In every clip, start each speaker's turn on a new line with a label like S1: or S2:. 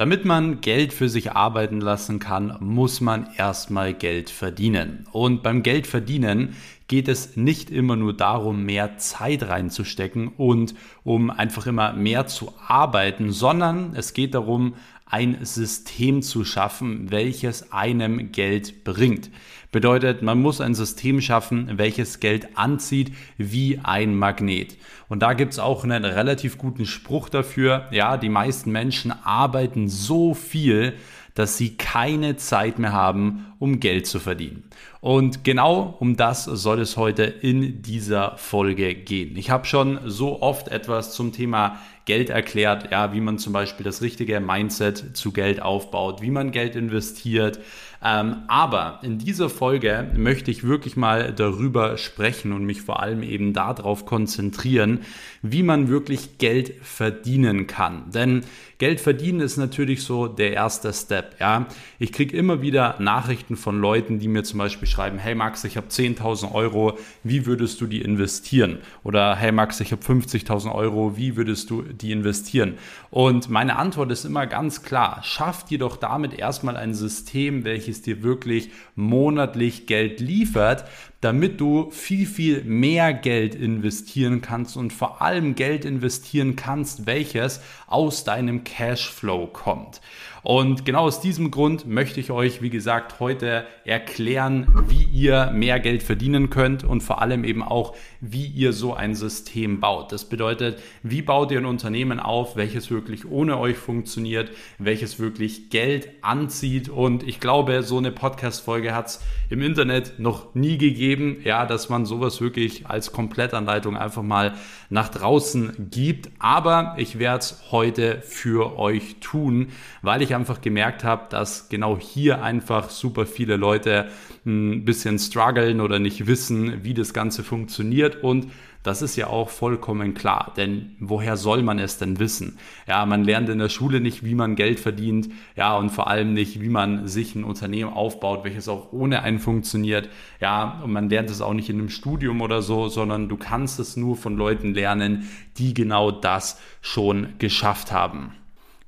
S1: Damit man Geld für sich arbeiten lassen kann, muss man erstmal Geld verdienen. Und beim Geld verdienen geht es nicht immer nur darum, mehr Zeit reinzustecken und um einfach immer mehr zu arbeiten, sondern es geht darum, ein System zu schaffen, welches einem Geld bringt. Bedeutet, man muss ein System schaffen, welches Geld anzieht wie ein Magnet. Und da gibt's auch einen relativ guten Spruch dafür. Ja, die meisten Menschen arbeiten so viel, dass sie keine Zeit mehr haben, um Geld zu verdienen. Und genau um das soll es heute in dieser Folge gehen. Ich habe schon so oft etwas zum Thema Geld erklärt, ja, wie man zum Beispiel das richtige Mindset zu Geld aufbaut, wie man Geld investiert. Ähm, aber in dieser Folge möchte ich wirklich mal darüber sprechen und mich vor allem eben darauf konzentrieren, wie man wirklich Geld verdienen kann. Denn Geld verdienen ist natürlich so der erste Step. Ja, ich kriege immer wieder Nachrichten von Leuten, die mir zum Beispiel schreiben: Hey Max, ich habe 10.000 Euro, wie würdest du die investieren? Oder Hey Max, ich habe 50.000 Euro, wie würdest du die investieren? Und meine Antwort ist immer ganz klar: Schaff dir doch damit erstmal ein System, welches dir wirklich monatlich Geld liefert, damit du viel, viel mehr Geld investieren kannst und vor allem Geld investieren kannst, welches aus deinem Cashflow kommt. Und genau aus diesem Grund möchte ich euch, wie gesagt, heute erklären, wie ihr mehr Geld verdienen könnt und vor allem eben auch, wie ihr so ein System baut. Das bedeutet, wie baut ihr ein Unternehmen auf, welches wirklich ohne euch funktioniert, welches wirklich Geld anzieht. Und ich glaube, so eine Podcast-Folge hat es im Internet noch nie gegeben, ja, dass man sowas wirklich als Komplettanleitung einfach mal nach draußen gibt. Aber ich werde es heute für euch tun, weil ich ich einfach gemerkt habe, dass genau hier einfach super viele Leute ein bisschen strugglen oder nicht wissen, wie das Ganze funktioniert und das ist ja auch vollkommen klar, denn woher soll man es denn wissen? Ja, man lernt in der Schule nicht, wie man Geld verdient, ja, und vor allem nicht, wie man sich ein Unternehmen aufbaut, welches auch ohne einen funktioniert. Ja, und man lernt es auch nicht in einem Studium oder so, sondern du kannst es nur von Leuten lernen, die genau das schon geschafft haben.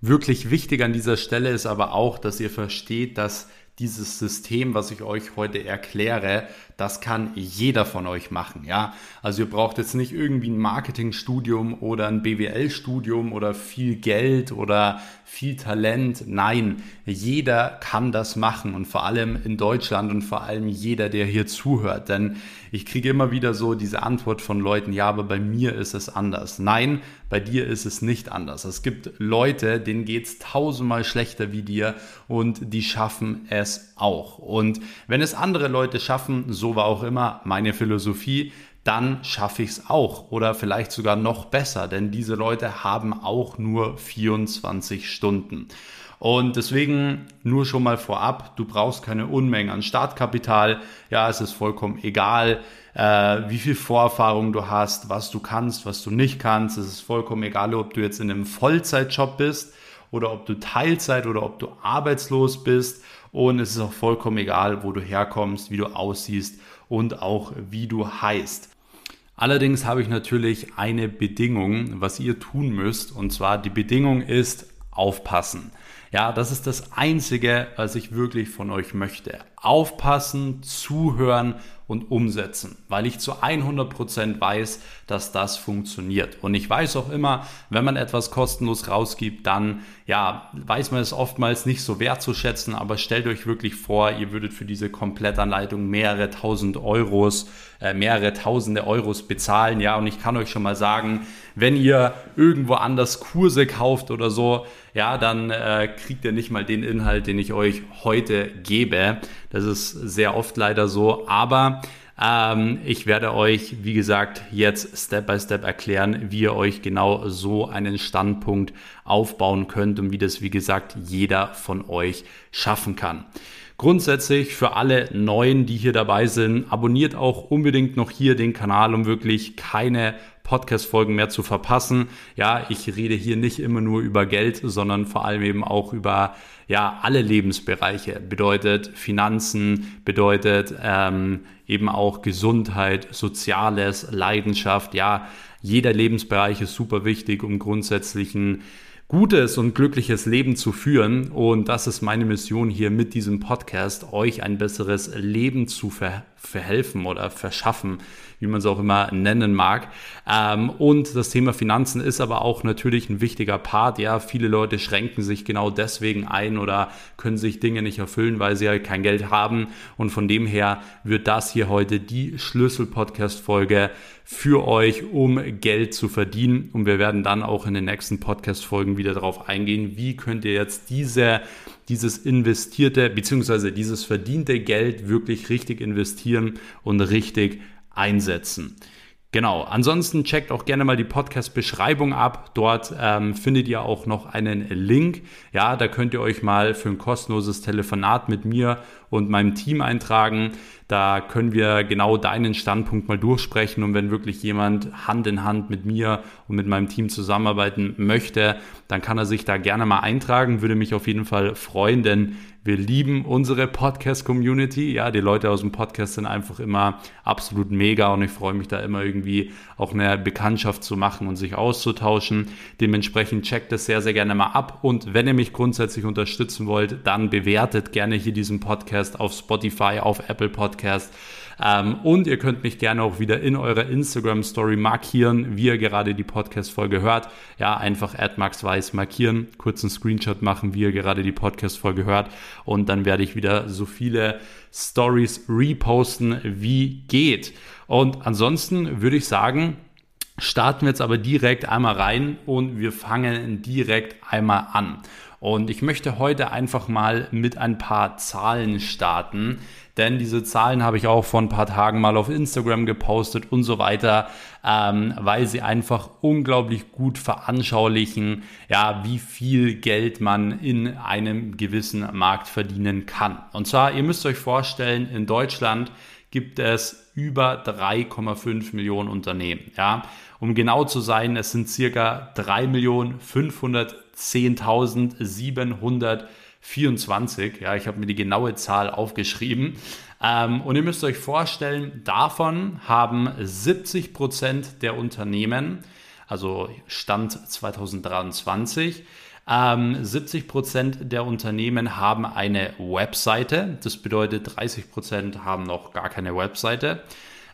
S1: Wirklich wichtig an dieser Stelle ist aber auch, dass ihr versteht, dass dieses System, was ich euch heute erkläre, das kann jeder von euch machen, ja. Also ihr braucht jetzt nicht irgendwie ein Marketingstudium oder ein BWL-Studium oder viel Geld oder viel Talent. Nein, jeder kann das machen und vor allem in Deutschland und vor allem jeder, der hier zuhört. Denn ich kriege immer wieder so diese Antwort von Leuten, ja, aber bei mir ist es anders. Nein, bei dir ist es nicht anders. Es gibt Leute, denen geht es tausendmal schlechter wie dir und die schaffen es auch. Und wenn es andere Leute schaffen, so war auch immer meine Philosophie, dann schaffe ich es auch oder vielleicht sogar noch besser, denn diese Leute haben auch nur 24 Stunden. Und deswegen nur schon mal vorab, du brauchst keine Unmengen an Startkapital. Ja, es ist vollkommen egal, äh, wie viel Vorerfahrung du hast, was du kannst, was du nicht kannst. Es ist vollkommen egal, ob du jetzt in einem Vollzeitjob bist oder ob du Teilzeit oder ob du arbeitslos bist. Und es ist auch vollkommen egal, wo du herkommst, wie du aussiehst und auch wie du heißt. Allerdings habe ich natürlich eine Bedingung, was ihr tun müsst. Und zwar die Bedingung ist aufpassen. Ja, das ist das Einzige, was ich wirklich von euch möchte. Aufpassen, zuhören und umsetzen, weil ich zu 100% weiß, dass das funktioniert. Und ich weiß auch immer, wenn man etwas kostenlos rausgibt, dann ja, weiß man es oftmals nicht so wertzuschätzen, aber stellt euch wirklich vor, ihr würdet für diese Komplettanleitung mehrere tausend Euros, äh, mehrere tausende Euros bezahlen, ja, und ich kann euch schon mal sagen, wenn ihr irgendwo anders Kurse kauft oder so, ja, dann äh, kriegt ihr nicht mal den Inhalt, den ich euch heute gebe. Das ist sehr oft leider so, aber ähm, ich werde euch, wie gesagt, jetzt Step by Step erklären, wie ihr euch genau so einen Standpunkt aufbauen könnt und wie das, wie gesagt, jeder von euch schaffen kann. Grundsätzlich für alle Neuen, die hier dabei sind, abonniert auch unbedingt noch hier den Kanal, um wirklich keine Podcast-Folgen mehr zu verpassen. Ja, ich rede hier nicht immer nur über Geld, sondern vor allem eben auch über ja alle Lebensbereiche. Bedeutet Finanzen, bedeutet ähm, eben auch Gesundheit, Soziales, Leidenschaft. Ja, jeder Lebensbereich ist super wichtig, um grundsätzlichen gutes und glückliches Leben zu führen. Und das ist meine Mission hier mit diesem Podcast, euch ein besseres Leben zu ver verhelfen oder verschaffen, wie man es auch immer nennen mag. Ähm, und das Thema Finanzen ist aber auch natürlich ein wichtiger Part. Ja, viele Leute schränken sich genau deswegen ein oder können sich Dinge nicht erfüllen, weil sie halt kein Geld haben. Und von dem her wird das hier heute die Schlüssel-Podcast-Folge für euch, um Geld zu verdienen. Und wir werden dann auch in den nächsten Podcast-Folgen wieder darauf eingehen, wie könnt ihr jetzt diese, dieses investierte bzw. dieses verdiente Geld wirklich richtig investieren und richtig einsetzen. Genau, ansonsten checkt auch gerne mal die Podcast-Beschreibung ab. Dort ähm, findet ihr auch noch einen Link. Ja, da könnt ihr euch mal für ein kostenloses Telefonat mit mir und meinem Team eintragen. Da können wir genau deinen Standpunkt mal durchsprechen und wenn wirklich jemand Hand in Hand mit mir und mit meinem Team zusammenarbeiten möchte, dann kann er sich da gerne mal eintragen. Würde mich auf jeden Fall freuen, denn wir lieben unsere Podcast-Community. Ja, die Leute aus dem Podcast sind einfach immer absolut mega und ich freue mich da immer irgendwie auch eine Bekanntschaft zu machen und sich auszutauschen. Dementsprechend checkt das sehr, sehr gerne mal ab und wenn ihr mich grundsätzlich unterstützen wollt, dann bewertet gerne hier diesen Podcast auf Spotify, auf Apple Podcast ähm, und ihr könnt mich gerne auch wieder in eurer Instagram Story markieren, wie ihr gerade die Podcast-Folge hört. Ja, einfach @maxweiss markieren, kurzen Screenshot machen, wie ihr gerade die Podcast-Folge hört. Und dann werde ich wieder so viele Stories reposten, wie geht. Und ansonsten würde ich sagen, starten wir jetzt aber direkt einmal rein und wir fangen direkt einmal an. Und ich möchte heute einfach mal mit ein paar Zahlen starten, denn diese Zahlen habe ich auch vor ein paar Tagen mal auf Instagram gepostet und so weiter, ähm, weil sie einfach unglaublich gut veranschaulichen, ja, wie viel Geld man in einem gewissen Markt verdienen kann. Und zwar, ihr müsst euch vorstellen, in Deutschland gibt es über 3,5 Millionen Unternehmen. Ja, um genau zu sein, es sind circa 3.510.700 24. Ja, ich habe mir die genaue Zahl aufgeschrieben. Ähm, und ihr müsst euch vorstellen, davon haben 70 Prozent der Unternehmen, also Stand 2023, ähm, 70 Prozent der Unternehmen haben eine Webseite. Das bedeutet, 30 Prozent haben noch gar keine Webseite.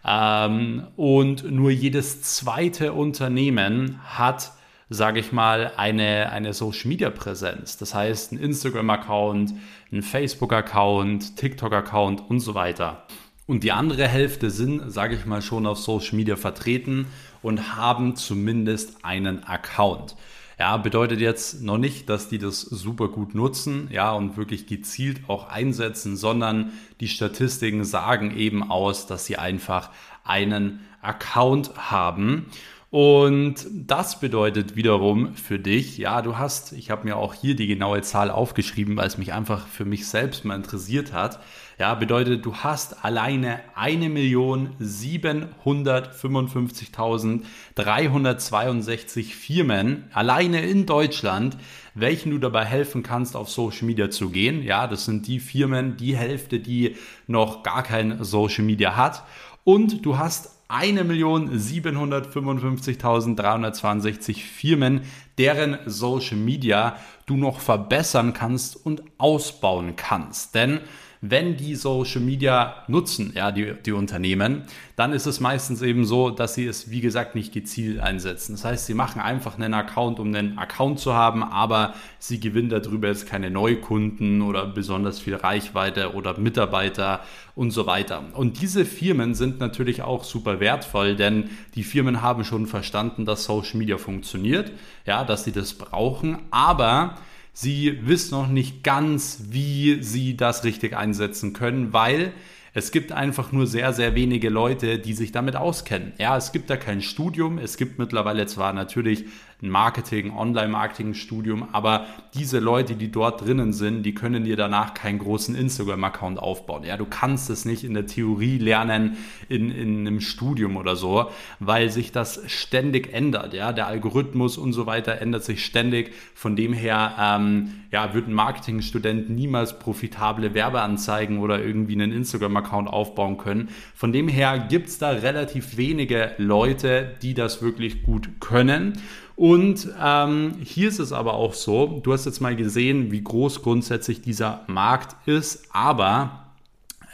S1: Ähm, und nur jedes zweite Unternehmen hat sage ich mal, eine, eine Social-Media-Präsenz. Das heißt, ein Instagram-Account, ein Facebook-Account, TikTok-Account und so weiter. Und die andere Hälfte sind, sage ich mal, schon auf Social Media vertreten und haben zumindest einen Account. Ja, bedeutet jetzt noch nicht, dass die das super gut nutzen, ja, und wirklich gezielt auch einsetzen, sondern die Statistiken sagen eben aus, dass sie einfach einen Account haben. Und das bedeutet wiederum für dich, ja, du hast, ich habe mir auch hier die genaue Zahl aufgeschrieben, weil es mich einfach für mich selbst mal interessiert hat. Ja, bedeutet, du hast alleine 1.755.362 Firmen alleine in Deutschland, welchen du dabei helfen kannst, auf Social Media zu gehen. Ja, das sind die Firmen, die Hälfte, die noch gar kein Social Media hat. Und du hast 1.755.362 Firmen, deren Social Media du noch verbessern kannst und ausbauen kannst. Denn wenn die Social Media nutzen, ja, die, die Unternehmen, dann ist es meistens eben so, dass sie es, wie gesagt, nicht gezielt einsetzen. Das heißt, sie machen einfach einen Account, um einen Account zu haben, aber sie gewinnen darüber jetzt keine Neukunden oder besonders viel Reichweite oder Mitarbeiter und so weiter. Und diese Firmen sind natürlich auch super wertvoll, denn die Firmen haben schon verstanden, dass Social Media funktioniert, ja, dass sie das brauchen, aber Sie wissen noch nicht ganz, wie Sie das richtig einsetzen können, weil es gibt einfach nur sehr, sehr wenige Leute, die sich damit auskennen. Ja, es gibt da kein Studium. Es gibt mittlerweile zwar natürlich ein Marketing, Online-Marketing-Studium, aber diese Leute, die dort drinnen sind, die können dir danach keinen großen Instagram-Account aufbauen. Ja, du kannst es nicht in der Theorie lernen, in, in einem Studium oder so, weil sich das ständig ändert. Ja, der Algorithmus und so weiter ändert sich ständig. Von dem her, ähm, ja, wird ein Marketingstudent niemals profitable Werbeanzeigen oder irgendwie einen Instagram-Account aufbauen können. Von dem her gibt es da relativ wenige Leute, die das wirklich gut können. Und ähm, hier ist es aber auch so, du hast jetzt mal gesehen, wie groß grundsätzlich dieser Markt ist, aber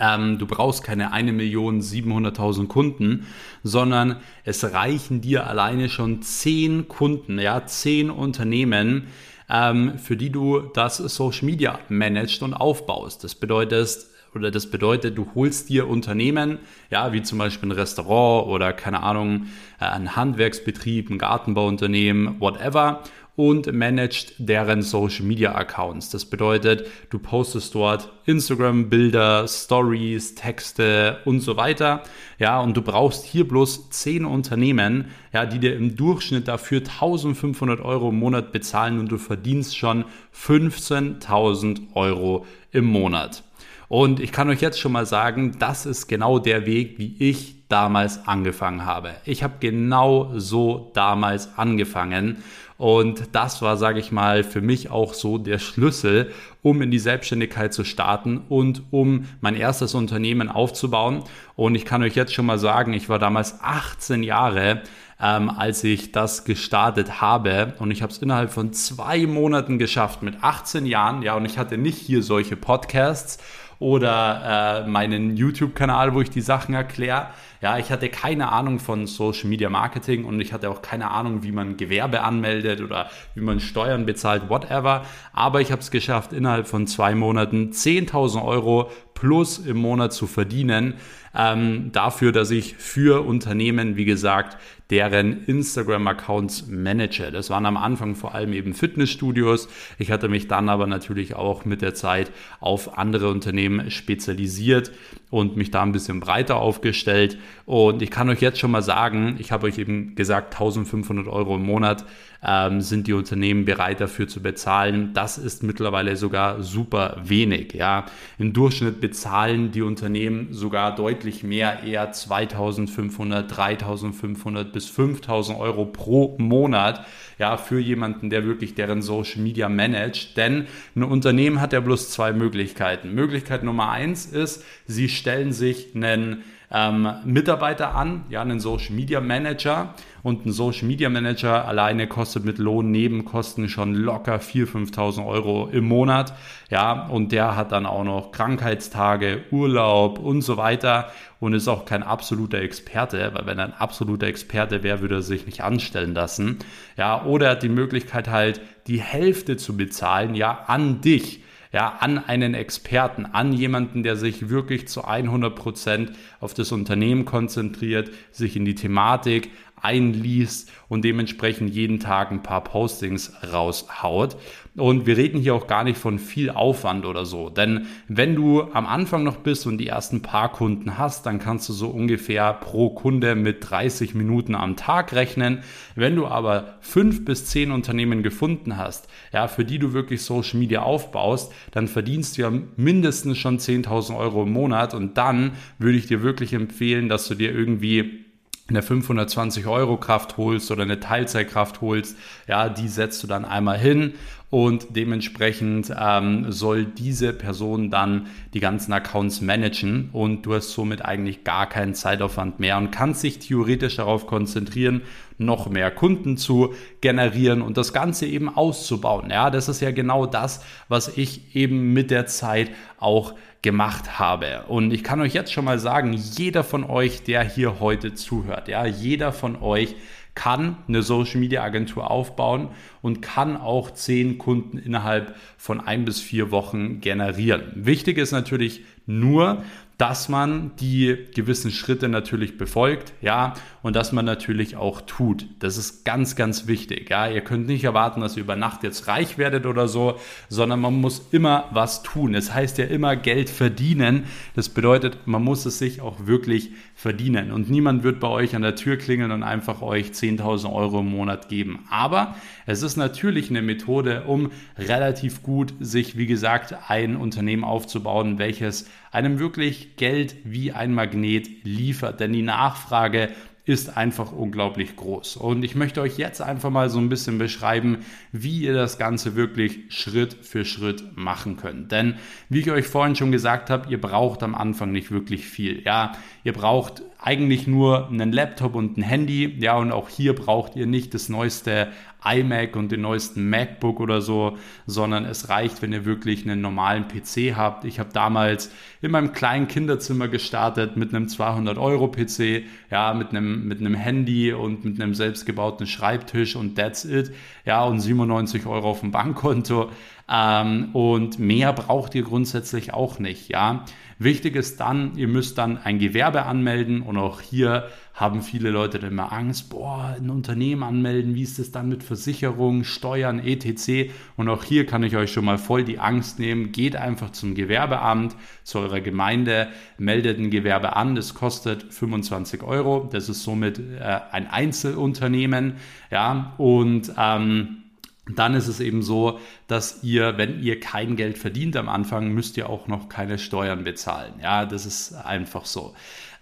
S1: ähm, du brauchst keine 1.700.000 Kunden, sondern es reichen dir alleine schon 10 Kunden, ja, 10 Unternehmen, ähm, für die du das Social Media managst und aufbaust. Das bedeutet, oder das bedeutet, du holst dir Unternehmen, ja, wie zum Beispiel ein Restaurant oder keine Ahnung, äh, ein Handwerksbetrieb, ein Gartenbauunternehmen, whatever und managt deren Social Media Accounts. Das bedeutet, du postest dort Instagram Bilder, Stories, Texte und so weiter. Ja, und du brauchst hier bloß 10 Unternehmen, ja, die dir im Durchschnitt dafür 1500 Euro im Monat bezahlen und du verdienst schon 15.000 Euro im Monat. Und ich kann euch jetzt schon mal sagen, das ist genau der Weg, wie ich damals angefangen habe. Ich habe genau so damals angefangen und das war, sage ich mal, für mich auch so der Schlüssel, um in die Selbstständigkeit zu starten und um mein erstes Unternehmen aufzubauen. Und ich kann euch jetzt schon mal sagen, ich war damals 18 Jahre, ähm, als ich das gestartet habe. Und ich habe es innerhalb von zwei Monaten geschafft, mit 18 Jahren. Ja, und ich hatte nicht hier solche Podcasts oder äh, meinen YouTube-Kanal, wo ich die Sachen erkläre. Ja, ich hatte keine Ahnung von Social Media Marketing und ich hatte auch keine Ahnung, wie man Gewerbe anmeldet oder wie man Steuern bezahlt, whatever. Aber ich habe es geschafft, innerhalb von zwei Monaten 10.000 Euro plus im Monat zu verdienen ähm, dafür, dass ich für Unternehmen, wie gesagt, deren Instagram-Accounts manage. Das waren am Anfang vor allem eben Fitnessstudios. Ich hatte mich dann aber natürlich auch mit der Zeit auf andere Unternehmen spezialisiert und mich da ein bisschen breiter aufgestellt. Und ich kann euch jetzt schon mal sagen, ich habe euch eben gesagt, 1500 Euro im Monat ähm, sind die Unternehmen bereit dafür zu bezahlen. Das ist mittlerweile sogar super wenig. Ja. Im Durchschnitt bezahlen die Unternehmen sogar deutlich mehr, eher 2500, 3500 bis 5000 Euro pro Monat ja, für jemanden, der wirklich deren Social Media managt. Denn ein Unternehmen hat ja bloß zwei Möglichkeiten. Möglichkeit Nummer eins ist, sie stellen sich einen ähm, Mitarbeiter an, ja, einen Social Media Manager. Und ein Social Media Manager alleine kostet mit Lohnnebenkosten schon locker 4.000, 5.000 Euro im Monat. Ja, und der hat dann auch noch Krankheitstage, Urlaub und so weiter und ist auch kein absoluter Experte, weil wenn er ein absoluter Experte wäre, würde er sich nicht anstellen lassen. Ja, oder er hat die Möglichkeit halt, die Hälfte zu bezahlen, ja, an dich ja, an einen Experten, an jemanden, der sich wirklich zu 100 Prozent auf das Unternehmen konzentriert, sich in die Thematik einliest und dementsprechend jeden Tag ein paar Postings raushaut. Und wir reden hier auch gar nicht von viel Aufwand oder so. Denn wenn du am Anfang noch bist und die ersten paar Kunden hast, dann kannst du so ungefähr pro Kunde mit 30 Minuten am Tag rechnen. Wenn du aber fünf bis zehn Unternehmen gefunden hast, ja, für die du wirklich Social Media aufbaust, dann verdienst du ja mindestens schon 10.000 Euro im Monat. Und dann würde ich dir wirklich empfehlen, dass du dir irgendwie eine 520 Euro Kraft holst oder eine Teilzeitkraft holst, ja, die setzt du dann einmal hin und dementsprechend ähm, soll diese Person dann die ganzen Accounts managen und du hast somit eigentlich gar keinen Zeitaufwand mehr und kannst dich theoretisch darauf konzentrieren, noch mehr Kunden zu generieren und das Ganze eben auszubauen. Ja, das ist ja genau das, was ich eben mit der Zeit auch gemacht habe. Und ich kann euch jetzt schon mal sagen, jeder von euch, der hier heute zuhört, ja, jeder von euch kann eine Social Media Agentur aufbauen und kann auch zehn Kunden innerhalb von ein bis vier Wochen generieren. Wichtig ist natürlich nur, dass man die gewissen Schritte natürlich befolgt, ja, und dass man natürlich auch tut. Das ist ganz, ganz wichtig, ja. Ihr könnt nicht erwarten, dass ihr über Nacht jetzt reich werdet oder so, sondern man muss immer was tun. Es heißt ja immer Geld verdienen. Das bedeutet, man muss es sich auch wirklich verdienen. Und niemand wird bei euch an der Tür klingeln und einfach euch 10.000 Euro im Monat geben. Aber es ist natürlich eine Methode, um relativ gut sich, wie gesagt, ein Unternehmen aufzubauen, welches einem wirklich Geld wie ein Magnet liefert. Denn die Nachfrage ist einfach unglaublich groß. Und ich möchte euch jetzt einfach mal so ein bisschen beschreiben, wie ihr das Ganze wirklich Schritt für Schritt machen könnt. Denn wie ich euch vorhin schon gesagt habe, ihr braucht am Anfang nicht wirklich viel. Ja, ihr braucht eigentlich nur einen Laptop und ein Handy. Ja, und auch hier braucht ihr nicht das neueste iMac und den neuesten MacBook oder so, sondern es reicht, wenn ihr wirklich einen normalen PC habt. Ich habe damals in meinem kleinen Kinderzimmer gestartet mit einem 200 Euro PC, ja, mit einem, mit einem Handy und mit einem selbstgebauten Schreibtisch und that's it. Ja, und 97 Euro auf dem Bankkonto. Ähm, und mehr braucht ihr grundsätzlich auch nicht, ja. Wichtig ist dann, ihr müsst dann ein Gewerbe anmelden und auch hier haben viele Leute dann immer Angst, boah, ein Unternehmen anmelden, wie ist es dann mit Versicherung, Steuern, etc. Und auch hier kann ich euch schon mal voll die Angst nehmen. Geht einfach zum Gewerbeamt, zu eurer Gemeinde, meldet ein Gewerbe an, das kostet 25 Euro. Das ist somit äh, ein Einzelunternehmen, ja, und ähm, dann ist es eben so, dass ihr, wenn ihr kein Geld verdient am Anfang, müsst ihr auch noch keine Steuern bezahlen. Ja, das ist einfach so.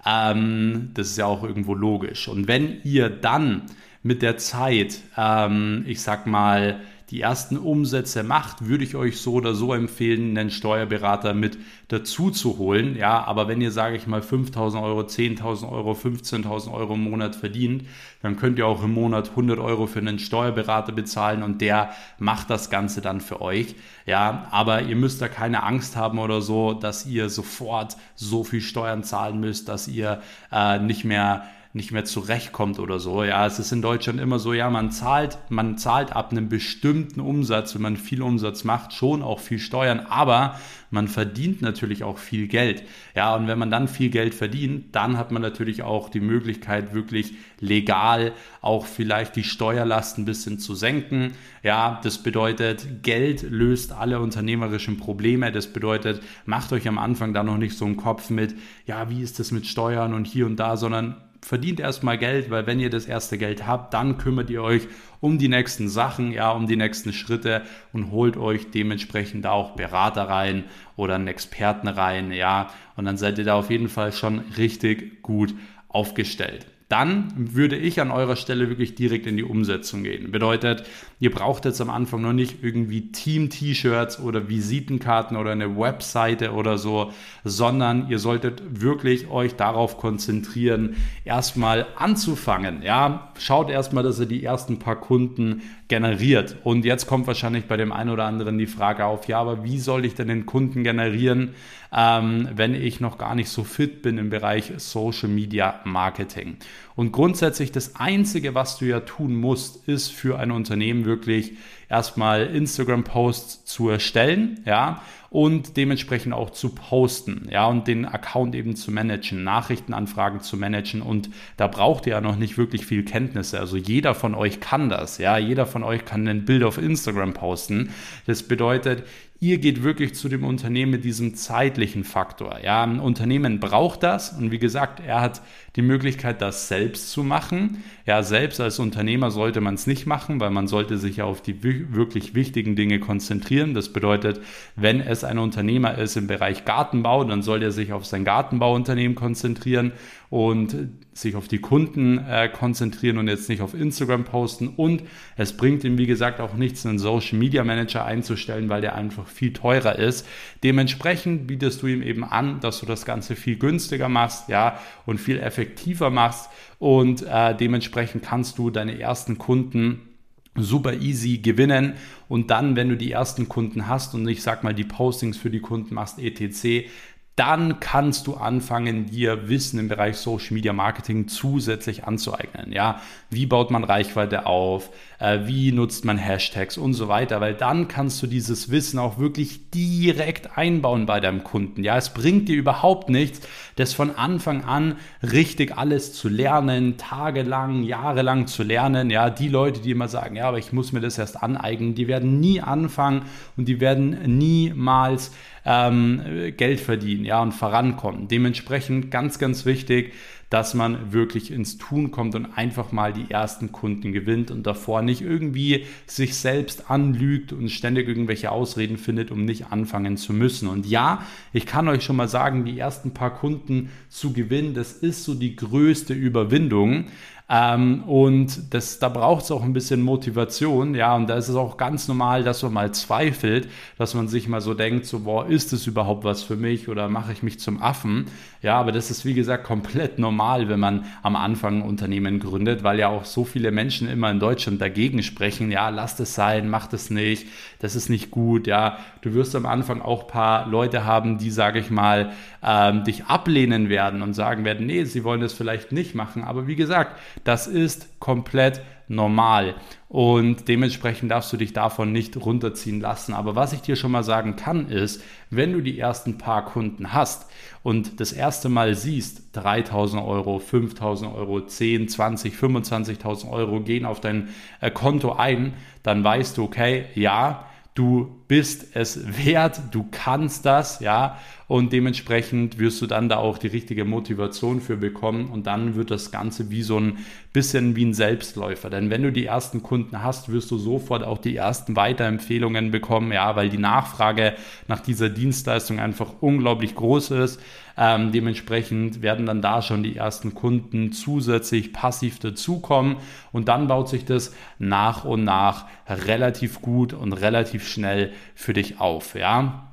S1: Ähm, das ist ja auch irgendwo logisch. Und wenn ihr dann mit der Zeit, ähm, ich sag mal, die ersten Umsätze macht, würde ich euch so oder so empfehlen, einen Steuerberater mit dazu zu holen. Ja, aber wenn ihr, sage ich mal, 5.000 Euro, 10.000 Euro, 15.000 Euro im Monat verdient, dann könnt ihr auch im Monat 100 Euro für einen Steuerberater bezahlen und der macht das Ganze dann für euch. Ja, aber ihr müsst da keine Angst haben oder so, dass ihr sofort so viel Steuern zahlen müsst, dass ihr äh, nicht mehr nicht mehr zurechtkommt oder so. Ja, es ist in Deutschland immer so, ja, man zahlt, man zahlt ab einem bestimmten Umsatz, wenn man viel Umsatz macht, schon auch viel Steuern, aber man verdient natürlich auch viel Geld. Ja, und wenn man dann viel Geld verdient, dann hat man natürlich auch die Möglichkeit, wirklich legal auch vielleicht die Steuerlasten ein bisschen zu senken. Ja, das bedeutet, Geld löst alle unternehmerischen Probleme. Das bedeutet, macht euch am Anfang da noch nicht so einen Kopf mit, ja, wie ist das mit Steuern und hier und da, sondern verdient erstmal Geld, weil wenn ihr das erste Geld habt, dann kümmert ihr euch um die nächsten Sachen, ja, um die nächsten Schritte und holt euch dementsprechend auch Berater rein oder einen Experten rein, ja, und dann seid ihr da auf jeden Fall schon richtig gut aufgestellt dann würde ich an eurer Stelle wirklich direkt in die Umsetzung gehen. Bedeutet, ihr braucht jetzt am Anfang noch nicht irgendwie Team-T-Shirts oder Visitenkarten oder eine Webseite oder so, sondern ihr solltet wirklich euch darauf konzentrieren, erstmal anzufangen. Ja, schaut erstmal, dass ihr die ersten paar Kunden generiert. Und jetzt kommt wahrscheinlich bei dem einen oder anderen die Frage auf, ja, aber wie soll ich denn den Kunden generieren, ähm, wenn ich noch gar nicht so fit bin im Bereich Social Media Marketing? Und grundsätzlich das Einzige, was du ja tun musst, ist für ein Unternehmen wirklich erstmal Instagram-Posts zu erstellen, ja, und dementsprechend auch zu posten, ja, und den Account eben zu managen, Nachrichtenanfragen zu managen und da braucht ihr ja noch nicht wirklich viel Kenntnisse. Also jeder von euch kann das, ja, jeder von euch kann ein Bild auf Instagram posten. Das bedeutet, ihr geht wirklich zu dem Unternehmen mit diesem zeitlichen Faktor. Ja, ein Unternehmen braucht das und wie gesagt, er hat die Möglichkeit, das selbst zu machen. Ja, selbst als Unternehmer sollte man es nicht machen, weil man sollte sich auf die wirklich wichtigen Dinge konzentrieren. Das bedeutet, wenn es ein Unternehmer ist im Bereich Gartenbau, dann soll er sich auf sein Gartenbauunternehmen konzentrieren und sich auf die Kunden äh, konzentrieren und jetzt nicht auf Instagram posten. Und es bringt ihm, wie gesagt, auch nichts, einen Social Media Manager einzustellen, weil der einfach viel teurer ist. Dementsprechend bietest du ihm eben an, dass du das Ganze viel günstiger machst, ja, und viel effektiver machst. Und äh, dementsprechend kannst du deine ersten Kunden super easy gewinnen und dann, wenn du die ersten Kunden hast und ich sag mal die Postings für die Kunden machst, etc., dann kannst du anfangen, dir Wissen im Bereich Social Media Marketing zusätzlich anzueignen. Ja, wie baut man Reichweite auf? Äh, wie nutzt man Hashtags und so weiter? Weil dann kannst du dieses Wissen auch wirklich direkt einbauen bei deinem Kunden. Ja, es bringt dir überhaupt nichts, das von Anfang an richtig alles zu lernen, tagelang, jahrelang zu lernen. Ja, die Leute, die immer sagen, ja, aber ich muss mir das erst aneignen, die werden nie anfangen und die werden niemals ähm, Geld verdienen, ja, und vorankommen. Dementsprechend ganz, ganz wichtig, dass man wirklich ins Tun kommt und einfach mal die ersten Kunden gewinnt und davor nicht irgendwie sich selbst anlügt und ständig irgendwelche Ausreden findet, um nicht anfangen zu müssen. Und ja, ich kann euch schon mal sagen, die ersten paar Kunden zu gewinnen, das ist so die größte Überwindung. Ähm, und das, da braucht es auch ein bisschen Motivation, ja, und da ist es auch ganz normal, dass man mal zweifelt, dass man sich mal so denkt, so, boah, ist das überhaupt was für mich oder mache ich mich zum Affen? Ja, aber das ist wie gesagt komplett normal, wenn man am Anfang ein Unternehmen gründet, weil ja auch so viele Menschen immer in Deutschland dagegen sprechen, ja, lass das sein, mach das nicht, das ist nicht gut, ja. Du wirst am Anfang auch ein paar Leute haben, die, sage ich mal, ähm, dich ablehnen werden und sagen werden, nee, sie wollen das vielleicht nicht machen. Aber wie gesagt, das ist komplett normal und dementsprechend darfst du dich davon nicht runterziehen lassen. Aber was ich dir schon mal sagen kann, ist, wenn du die ersten paar Kunden hast und das erste Mal siehst, 3000 Euro, 5000 Euro, 10, 20, 25.000 Euro gehen auf dein äh, Konto ein, dann weißt du, okay, ja, du bist es wert, du kannst das, ja, und dementsprechend wirst du dann da auch die richtige Motivation für bekommen und dann wird das Ganze wie so ein bisschen wie ein Selbstläufer. Denn wenn du die ersten Kunden hast, wirst du sofort auch die ersten Weiterempfehlungen bekommen, ja, weil die Nachfrage nach dieser Dienstleistung einfach unglaublich groß ist. Ähm, dementsprechend werden dann da schon die ersten Kunden zusätzlich passiv dazukommen und dann baut sich das nach und nach relativ gut und relativ schnell für dich auf, ja.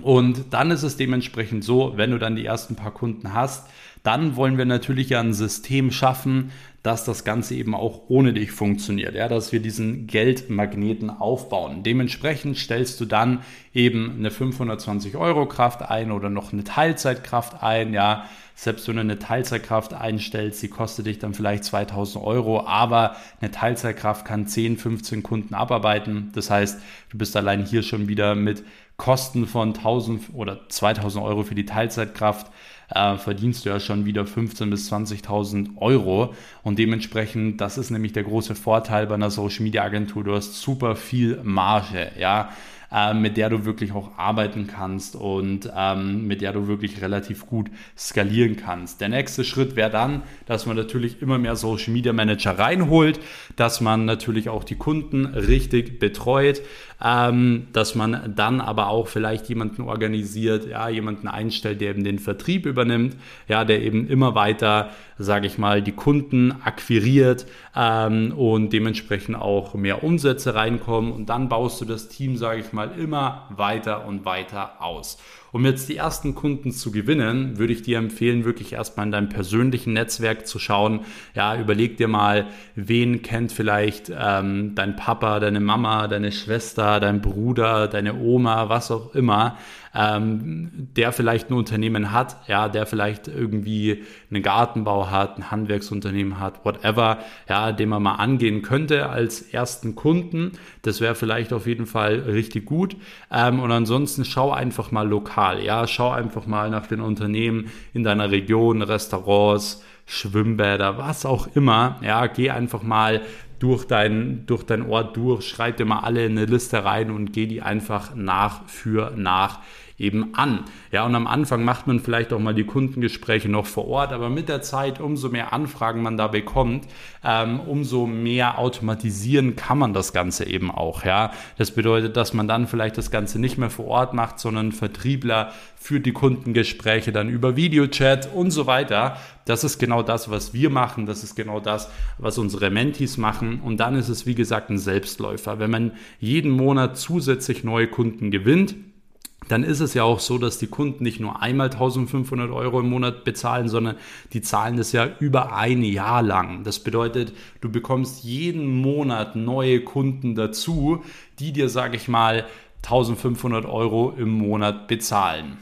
S1: Und dann ist es dementsprechend so, wenn du dann die ersten paar Kunden hast, dann wollen wir natürlich ja ein System schaffen, dass das Ganze eben auch ohne dich funktioniert, ja, dass wir diesen Geldmagneten aufbauen. Dementsprechend stellst du dann eben eine 520 Euro Kraft ein oder noch eine Teilzeitkraft ein, ja. Selbst wenn du eine Teilzeitkraft einstellst, die kostet dich dann vielleicht 2000 Euro, aber eine Teilzeitkraft kann 10, 15 Kunden abarbeiten. Das heißt, du bist allein hier schon wieder mit Kosten von 1000 oder 2000 Euro für die Teilzeitkraft äh, verdienst du ja schon wieder 15.000 bis 20.000 Euro. Und dementsprechend, das ist nämlich der große Vorteil bei einer Social Media Agentur. Du hast super viel Marge, ja äh, mit der du wirklich auch arbeiten kannst und ähm, mit der du wirklich relativ gut skalieren kannst. Der nächste Schritt wäre dann, dass man natürlich immer mehr Social Media Manager reinholt, dass man natürlich auch die Kunden richtig betreut, ähm, dass man dann aber auch vielleicht jemanden organisiert, ja, jemanden einstellt, der eben den Vertrieb übernimmt, ja, der eben immer weiter, sage ich mal, die Kunden akquiriert ähm, und dementsprechend auch mehr Umsätze reinkommen und dann baust du das Team, sage ich mal, immer weiter und weiter aus. Um jetzt die ersten Kunden zu gewinnen, würde ich dir empfehlen, wirklich erstmal in deinem persönlichen Netzwerk zu schauen. Ja, überleg dir mal, wen kennt vielleicht ähm, dein Papa, deine Mama, deine Schwester, dein Bruder, deine Oma, was auch immer ähm, der vielleicht ein Unternehmen hat, ja, der vielleicht irgendwie einen Gartenbau hat, ein Handwerksunternehmen hat, whatever, ja, den man mal angehen könnte als ersten Kunden. Das wäre vielleicht auf jeden Fall richtig gut. Ähm, und ansonsten schau einfach mal lokal, ja, schau einfach mal nach den Unternehmen in deiner Region, Restaurants, Schwimmbäder, was auch immer. Ja, geh einfach mal durch dein, durch dein Ort durch, schreib dir mal alle in eine Liste rein und geh die einfach nach für nach eben an. Ja, und am Anfang macht man vielleicht auch mal die Kundengespräche noch vor Ort, aber mit der Zeit, umso mehr Anfragen man da bekommt, ähm, umso mehr automatisieren kann man das Ganze eben auch. Ja, das bedeutet, dass man dann vielleicht das Ganze nicht mehr vor Ort macht, sondern Vertriebler führt die Kundengespräche dann über Videochat und so weiter. Das ist genau das, was wir machen. Das ist genau das, was unsere Mentees machen. Und dann ist es, wie gesagt, ein Selbstläufer. Wenn man jeden Monat zusätzlich neue Kunden gewinnt, dann ist es ja auch so, dass die Kunden nicht nur einmal 1500 Euro im Monat bezahlen, sondern die zahlen das ja über ein Jahr lang. Das bedeutet, du bekommst jeden Monat neue Kunden dazu, die dir, sage ich mal, 1500 Euro im Monat bezahlen.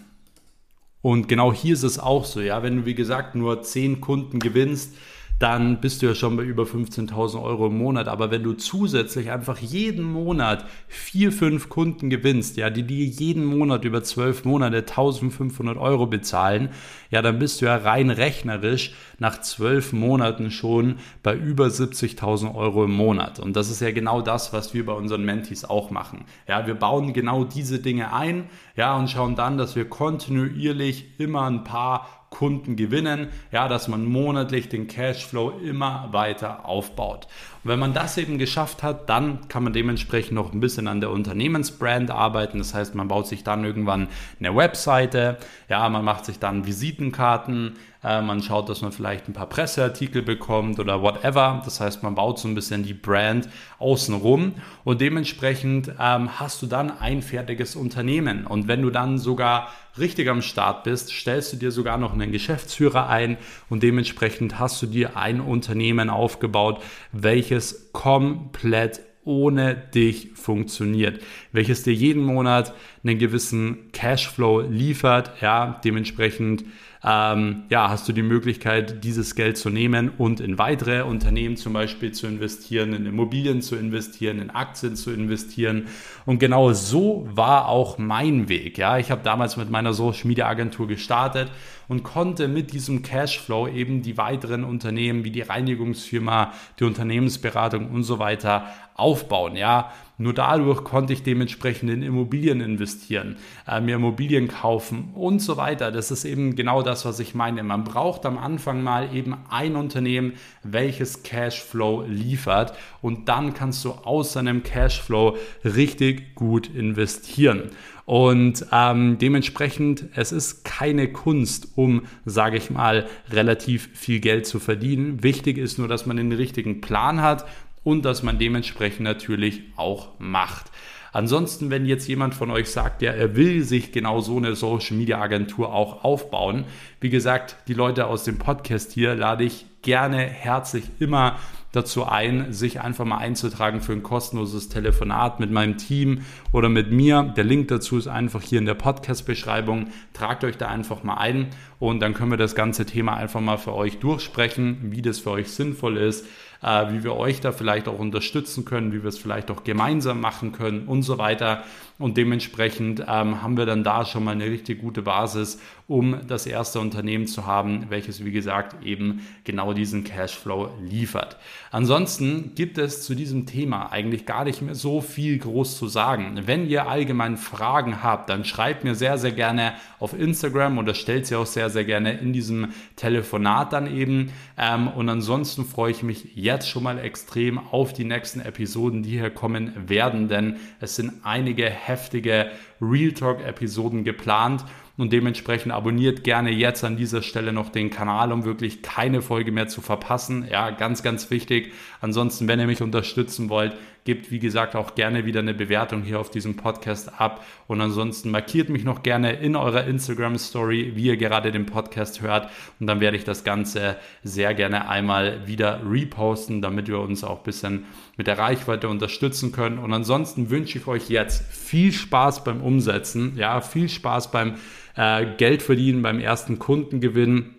S1: Und genau hier ist es auch so, ja, wenn du wie gesagt nur 10 Kunden gewinnst, dann bist du ja schon bei über 15.000 Euro im Monat. Aber wenn du zusätzlich einfach jeden Monat vier, fünf Kunden gewinnst, ja, die dir jeden Monat über zwölf Monate 1.500 Euro bezahlen, ja, dann bist du ja rein rechnerisch nach zwölf Monaten schon bei über 70.000 Euro im Monat. Und das ist ja genau das, was wir bei unseren Mentees auch machen. Ja, wir bauen genau diese Dinge ein, ja, und schauen dann, dass wir kontinuierlich immer ein paar Kunden gewinnen, ja, dass man monatlich den Cashflow immer weiter aufbaut. Wenn man das eben geschafft hat, dann kann man dementsprechend noch ein bisschen an der Unternehmensbrand arbeiten. Das heißt, man baut sich dann irgendwann eine Webseite, ja, man macht sich dann Visitenkarten, äh, man schaut, dass man vielleicht ein paar Presseartikel bekommt oder whatever. Das heißt, man baut so ein bisschen die Brand außenrum und dementsprechend ähm, hast du dann ein fertiges Unternehmen. Und wenn du dann sogar richtig am Start bist, stellst du dir sogar noch einen Geschäftsführer ein und dementsprechend hast du dir ein Unternehmen aufgebaut, welches komplett ohne dich funktioniert, welches dir jeden Monat einen gewissen Cashflow liefert, ja, dementsprechend ähm, ja, hast du die Möglichkeit, dieses Geld zu nehmen und in weitere Unternehmen zum Beispiel zu investieren, in Immobilien zu investieren, in Aktien zu investieren. Und genau so war auch mein Weg. Ja, ich habe damals mit meiner Social Media Agentur gestartet und konnte mit diesem Cashflow eben die weiteren Unternehmen wie die Reinigungsfirma, die Unternehmensberatung und so weiter aufbauen. Ja, nur dadurch konnte ich dementsprechend in Immobilien investieren, äh, mir Immobilien kaufen und so weiter. Das ist eben genau das, was ich meine. Man braucht am Anfang mal eben ein Unternehmen, welches Cashflow liefert und dann kannst du aus seinem Cashflow richtig gut investieren. Und ähm, dementsprechend, es ist keine Kunst, um, sage ich mal, relativ viel Geld zu verdienen. Wichtig ist nur, dass man den richtigen Plan hat und dass man dementsprechend natürlich auch macht. Ansonsten, wenn jetzt jemand von euch sagt, ja, er will sich genau so eine Social Media Agentur auch aufbauen, wie gesagt, die Leute aus dem Podcast hier lade ich gerne herzlich immer dazu ein, sich einfach mal einzutragen für ein kostenloses Telefonat mit meinem Team oder mit mir. Der Link dazu ist einfach hier in der Podcast-Beschreibung. Tragt euch da einfach mal ein und dann können wir das ganze Thema einfach mal für euch durchsprechen, wie das für euch sinnvoll ist äh, wie wir euch da vielleicht auch unterstützen können, wie wir es vielleicht auch gemeinsam machen können und so weiter. Und dementsprechend ähm, haben wir dann da schon mal eine richtig gute Basis, um das erste Unternehmen zu haben, welches, wie gesagt, eben genau diesen Cashflow liefert. Ansonsten gibt es zu diesem Thema eigentlich gar nicht mehr so viel groß zu sagen. Wenn ihr allgemein Fragen habt, dann schreibt mir sehr, sehr gerne auf Instagram oder stellt sie auch sehr, sehr gerne in diesem Telefonat dann eben. Ähm, und ansonsten freue ich mich jetzt schon mal extrem auf die nächsten Episoden, die hier kommen werden, denn es sind einige heftige Real Talk-Episoden geplant. Und dementsprechend abonniert gerne jetzt an dieser Stelle noch den Kanal, um wirklich keine Folge mehr zu verpassen. Ja, ganz, ganz wichtig. Ansonsten, wenn ihr mich unterstützen wollt, gebt wie gesagt auch gerne wieder eine Bewertung hier auf diesem Podcast ab. Und ansonsten markiert mich noch gerne in eurer Instagram Story, wie ihr gerade den Podcast hört. Und dann werde ich das Ganze sehr gerne einmal wieder reposten, damit wir uns auch ein bisschen mit der Reichweite unterstützen können. Und ansonsten wünsche ich euch jetzt viel Spaß beim Umsetzen. Ja, viel Spaß beim äh, Geld verdienen, beim ersten Kundengewinn.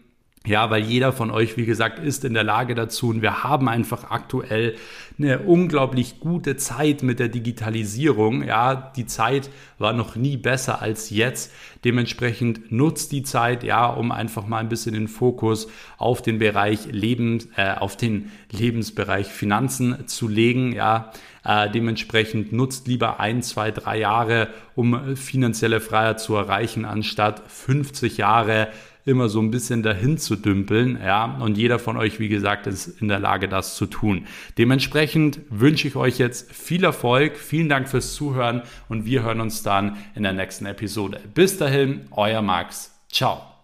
S1: Ja, weil jeder von euch, wie gesagt, ist in der Lage dazu und wir haben einfach aktuell eine unglaublich gute Zeit mit der Digitalisierung. Ja, die Zeit war noch nie besser als jetzt. Dementsprechend nutzt die Zeit, ja, um einfach mal ein bisschen den Fokus auf den Bereich Lebens, äh, auf den Lebensbereich Finanzen zu legen. Ja, äh, dementsprechend nutzt lieber ein, zwei, drei Jahre, um finanzielle Freiheit zu erreichen, anstatt 50 Jahre immer so ein bisschen dahin zu dümpeln. Ja, und jeder von euch, wie gesagt, ist in der Lage, das zu tun. Dementsprechend wünsche ich euch jetzt viel Erfolg. Vielen Dank fürs Zuhören und wir hören uns dann in der nächsten Episode. Bis dahin, euer Max. Ciao.